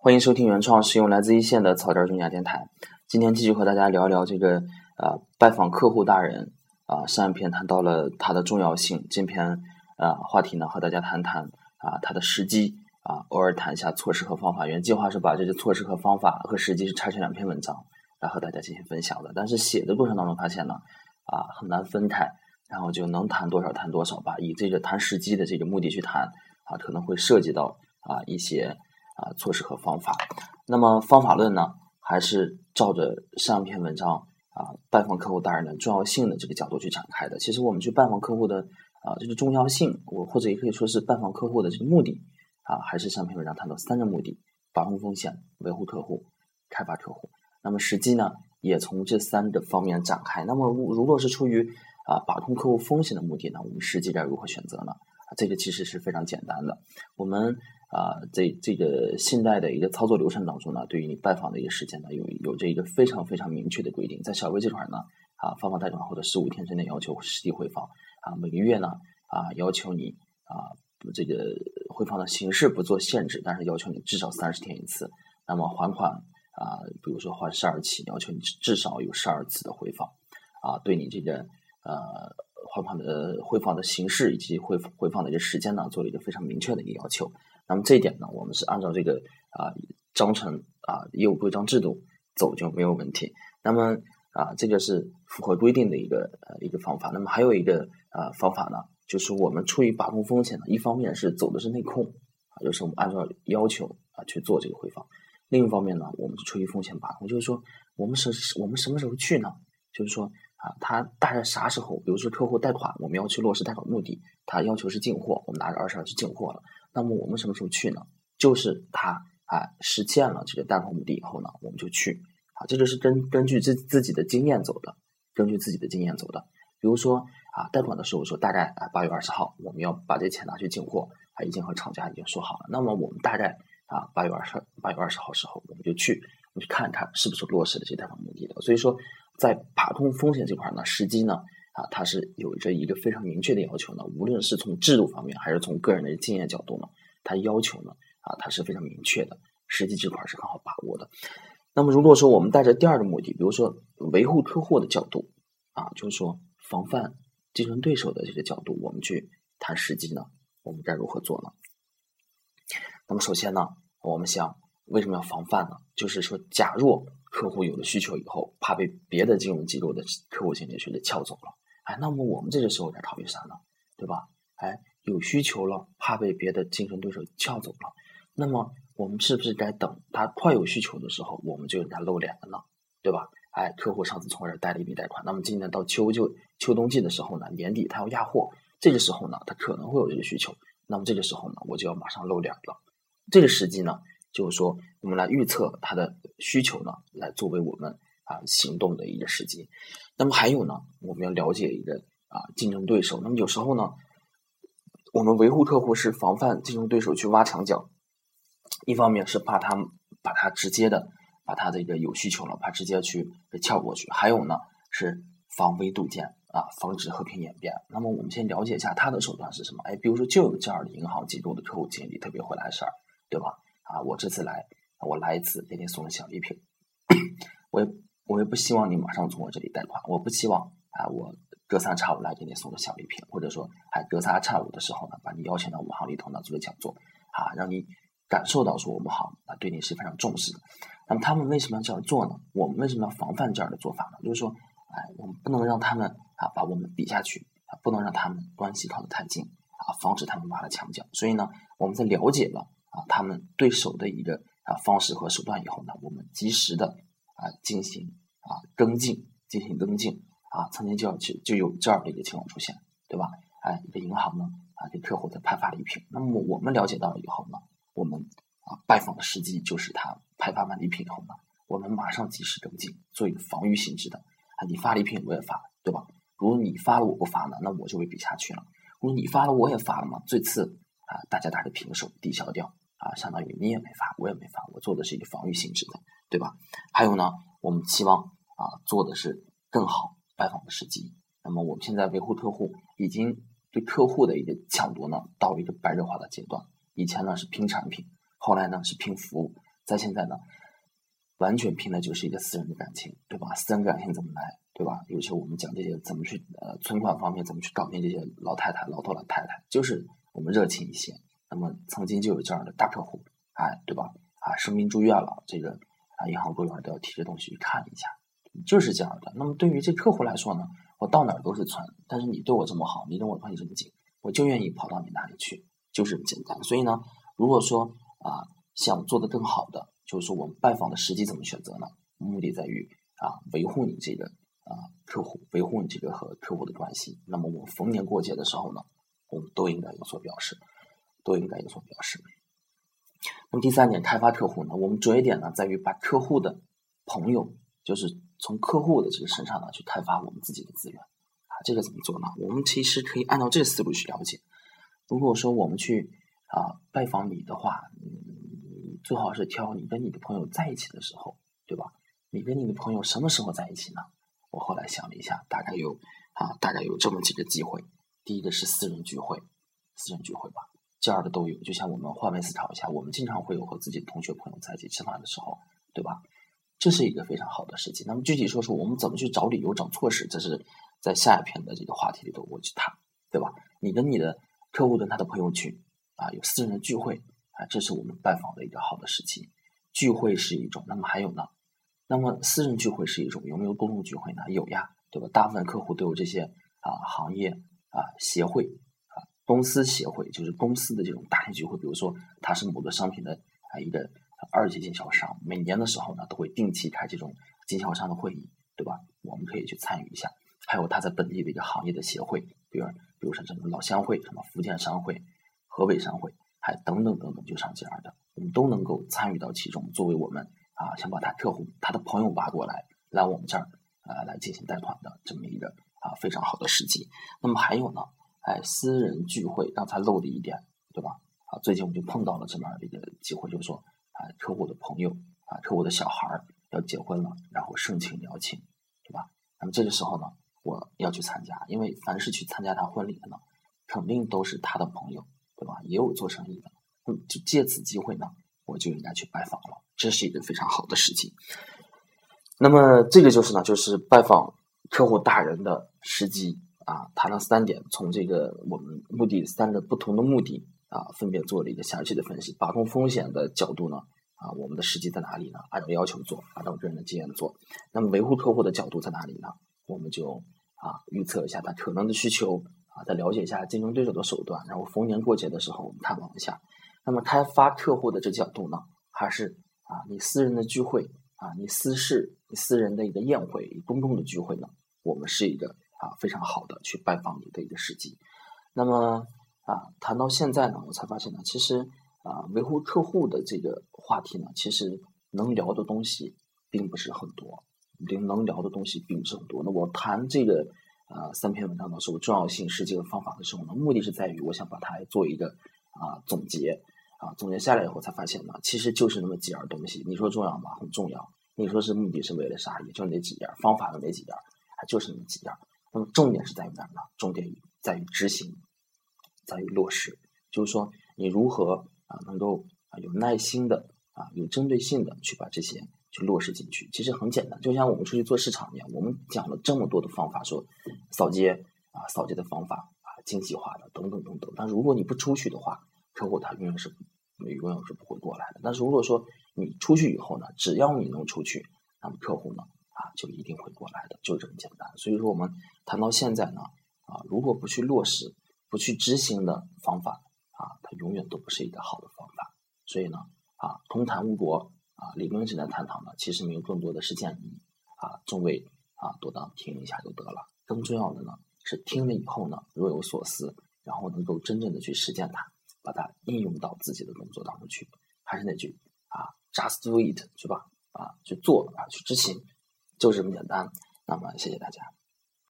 欢迎收听原创，使用来自一线的草根中价电台。今天继续和大家聊一聊这个啊，拜访客户大人啊。上一篇谈到了它的重要性，这篇啊话题呢和大家谈谈啊它的时机啊，偶尔谈一下措施和方法。原计划是把这些措施和方法和时机是拆成两篇文章来和大家进行分享的，但是写的过程当中发现呢啊很难分开，然后就能谈多少谈多少吧，以这个谈时机的这个目的去谈啊，可能会涉及到啊一些啊措施和方法。那么方法论呢？还是照着上篇文章啊，拜访客户大人的重要性的这个角度去展开的。其实我们去拜访客户的啊，这个重要性，我或者也可以说是拜访客户的这个目的啊，还是上篇文章谈到三个目的：把控风险、维护客户、开发客户。那么实际呢，也从这三个方面展开。那么如果是出于啊把控客户风险的目的呢，我们实际该如何选择呢？这个其实是非常简单的。我们啊，在这个信贷的一个操作流程当中呢，对于你拜访的一个时间呢，有有着一个非常非常明确的规定。在小微这块呢，啊，发放贷款后的十五天之内要求实地回访，啊，每个月呢，啊，要求你啊，这个回访的形式不做限制，但是要求你至少三十天一次。那么还款啊，比如说还十二期，要求你至少有十二次的回访，啊，对你这个呃还款的回访的形式以及回回访的一个时间呢，做了一个非常明确的一个要求。那么这一点呢，我们是按照这个啊章程啊业务规章制度走就没有问题。那么啊这个是符合规定的一个呃一个方法。那么还有一个啊方法呢，就是我们出于把控风险呢，一方面是走的是内控啊，就是我们按照要求啊去做这个回访；另一方面呢，我们是出于风险把控，就是说我们是我们什么时候去呢？就是说啊，他大概啥时候？比如说客户贷款，我们要去落实贷款目的，他要求是进货，我们拿着二十二去进货了。那么我们什么时候去呢？就是他啊实现了这个贷款目的以后呢，我们就去啊，这就是根根据自自己的经验走的，根据自己的经验走的。比如说啊，贷款的时候说大概啊八月二十号我们要把这钱拿去进货，啊已经和厂家已经说好了。那么我们大概啊八月二十八月二十号时候我们就去，我们去看看是不是落实了这贷款目的的。所以说，在把控风险这块呢，时机呢。啊，它是有着一个非常明确的要求呢，无论是从制度方面还是从个人的经验角度呢，它要求呢，啊，它是非常明确的，实际这块是很好把握的。那么如果说我们带着第二个目的，比如说维护客户的角度，啊，就是说防范竞争对手的这个角度，我们去谈实际呢，我们该如何做呢？那么首先呢，我们想为什么要防范呢？就是说，假若客户有了需求以后，怕被别的金融机构的客户经理去给撬走了。哎，那么我们这个时候该考虑啥呢？对吧？哎，有需求了，怕被别的竞争对手撬走了，那么我们是不是该等他快有需求的时候，我们就给他露脸了呢？对吧？哎，客户上次从我这儿贷了一笔贷款，那么今年到秋就秋冬季的时候呢，年底他要压货，这个时候呢，他可能会有这个需求，那么这个时候呢，我就要马上露脸了。这个时机呢，就是说我们来预测他的需求呢，来作为我们。啊，行动的一个时机。那么还有呢，我们要了解一个啊竞争对手。那么有时候呢，我们维护客户是防范竞争对手去挖墙脚，一方面是怕他把他直接的把他的一个有需求了，怕直接去撬过去；还有呢是防微杜渐啊，防止和平演变。那么我们先了解一下他的手段是什么？哎，比如说就有这样的银行机构的客户经理特别会来事儿，对吧？啊，我这次来，我来一次给你送个小礼品，我也。我也不希望你马上从我这里贷款，我不希望啊，我隔三差五来给你送个小礼品，或者说还隔三差五的时候呢，把你邀请到我们行里头呢做个讲座，啊，让你感受到说我们行啊对你是非常重视的。那么他们为什么要这样做呢？我们为什么要防范这样的做法呢？就是说，哎，我们不能让他们啊把我们比下去啊，不能让他们关系靠得太近啊，防止他们挖了墙角。所以呢，我们在了解了啊他们对手的一个啊方式和手段以后呢，我们及时的。啊，进行啊跟进，进行跟进啊，曾经就要就就有这样的一个情况出现，对吧？哎，一个银行呢啊给客户在派发礼品，那么我们了解到了以后呢，我们啊拜访的时机就是他派发完礼品以后呢，我们马上及时跟进，做一个防御性质的啊，你发礼品我也发，对吧？如果你发了我不发呢，那我就会比下去了。如果你发了我也发了嘛，最次啊大家打个平手，抵消掉啊，相当于你也没发，我也没发，我做的是一个防御性质的。对吧？还有呢，我们期望啊做的是更好拜访的时机。那么我们现在维护客户，已经对客户的一个抢夺呢，到了一个白热化的阶段。以前呢是拼产品，后来呢是拼服务，在现在呢，完全拼的就是一个私人的感情，对吧？私人感情怎么来，对吧？尤其我们讲这些怎么去呃存款方面怎么去搞定这些老太太、老头、老太太，就是我们热情一些。那么曾经就有这样的大客户，哎，对吧？啊，生病住院了，这个啊银行柜员都要提着东西去看一下，就是这样的。那么对于这客户来说呢，我到哪儿都是存，但是你对我这么好，你跟我关系这么紧，我就愿意跑到你那里去，就是这么简单。所以呢，如果说啊想做的更好的，就是说我们拜访的时机怎么选择呢？目的在于啊维护你这个啊客户，维护你这个和客户的关系。那么我逢年过节的时候呢，我们都应该有所表示。都应该有所表示。那么第三点，开发客户呢？我们着眼点呢，在于把客户的朋友，就是从客户的这个身上呢，去开发我们自己的资源。啊，这个怎么做呢？我们其实可以按照这个思路去了解。如果说我们去啊拜访你的话，你，最好是挑你跟你的朋友在一起的时候，对吧？你跟你的朋友什么时候在一起呢？我后来想了一下，大概有啊，大概有这么几个机会。第一个是私人聚会，私人聚会吧。这样的都有，就像我们换位思考一下，我们经常会有和自己的同学朋友在一起吃饭的时候，对吧？这是一个非常好的事情。那么具体说说我们怎么去找理由、找措施，这是在下一篇的这个话题里头我去谈，对吧？你跟你的客户跟他的朋友群啊有私人的聚会啊，这是我们拜访的一个好的时期。聚会是一种，那么还有呢？那么私人聚会是一种，有没有公众聚会呢？有呀，对吧？大部分客户都有这些啊行业啊协会啊。公司协会就是公司的这种大型聚会，比如说它是某个商品的啊一个二级经销商，每年的时候呢都会定期开这种经销商的会议，对吧？我们可以去参与一下。还有他在本地的一个行业的协会，比如比如说什么老乡会、什么福建商会、河北商会，还等等等等，就像这样的，我们都能够参与到其中，作为我们啊想把他客户、他的朋友挖过来，来我们这儿啊来进行带团的这么一个啊非常好的时机。那么还有呢？哎，私人聚会刚才漏的一点，对吧？啊，最近我们就碰到了这么样的一个机会，就是说，啊，客户的朋友啊，客户的小孩要结婚了，然后盛情邀请，对吧？那么这个时候呢，我要去参加，因为凡是去参加他婚礼的呢，肯定都是他的朋友，对吧？也有做生意的，嗯，就借此机会呢，我就应该去拜访了，这是一个非常好的时机。那么这个就是呢，就是拜访客户大人的时机。啊，谈了三点，从这个我们目的三个不同的目的啊，分别做了一个详细的分析。把控风险的角度呢，啊，我们的时机在哪里呢？按照要求做，按照个人的经验做。那么维护客户的角度在哪里呢？我们就啊预测一下他可能的需求啊，再了解一下竞争对手的手段，然后逢年过节的时候我们探访一下。那么开发客户的这角度呢，还是啊你私人的聚会啊，你私事、你私人的一个宴会、公共的聚会呢，我们是一个。啊，非常好的去拜访你的一个时机。那么啊，谈到现在呢，我才发现呢，其实啊，维护客户的这个话题呢，其实能聊的东西并不是很多，能能聊的东西并不是很多。那我谈这个啊三篇文章的时候，重要性是这个方法的时候呢，目的是在于我想把它做一个啊总结啊，总结下来以后才发现呢，其实就是那么几样东西。你说重要吗？很重要。你说是目的是为了啥？也就那几样，方法的那几样，还就是那么几样。那么重点是在于哪呢？重点在于执行，在于落实。就是说，你如何啊能够啊有耐心的啊有针对性的去把这些去落实进去？其实很简单，就像我们出去做市场一样，我们讲了这么多的方法，说扫街啊扫街的方法啊精细化的等等等等。但如果你不出去的话，客户他永远是永远是不会过来的。但是如果说你出去以后呢，只要你能出去，那么客户呢？啊，就一定会过来的，就这么简单。所以说，我们谈到现在呢，啊，如果不去落实、不去执行的方法，啊，它永远都不是一个好的方法。所以呢，啊，同谈误国，啊，理论性的探讨呢，其实没有更多的实践意义。啊，众位啊，多当听一下就得了。更重要的呢，是听了以后呢，若有所思，然后能够真正的去实践它，把它应用到自己的工作当中去。还是那句啊，just do it，是吧？啊，去做啊，去执行。就这么简单，那么谢谢大家。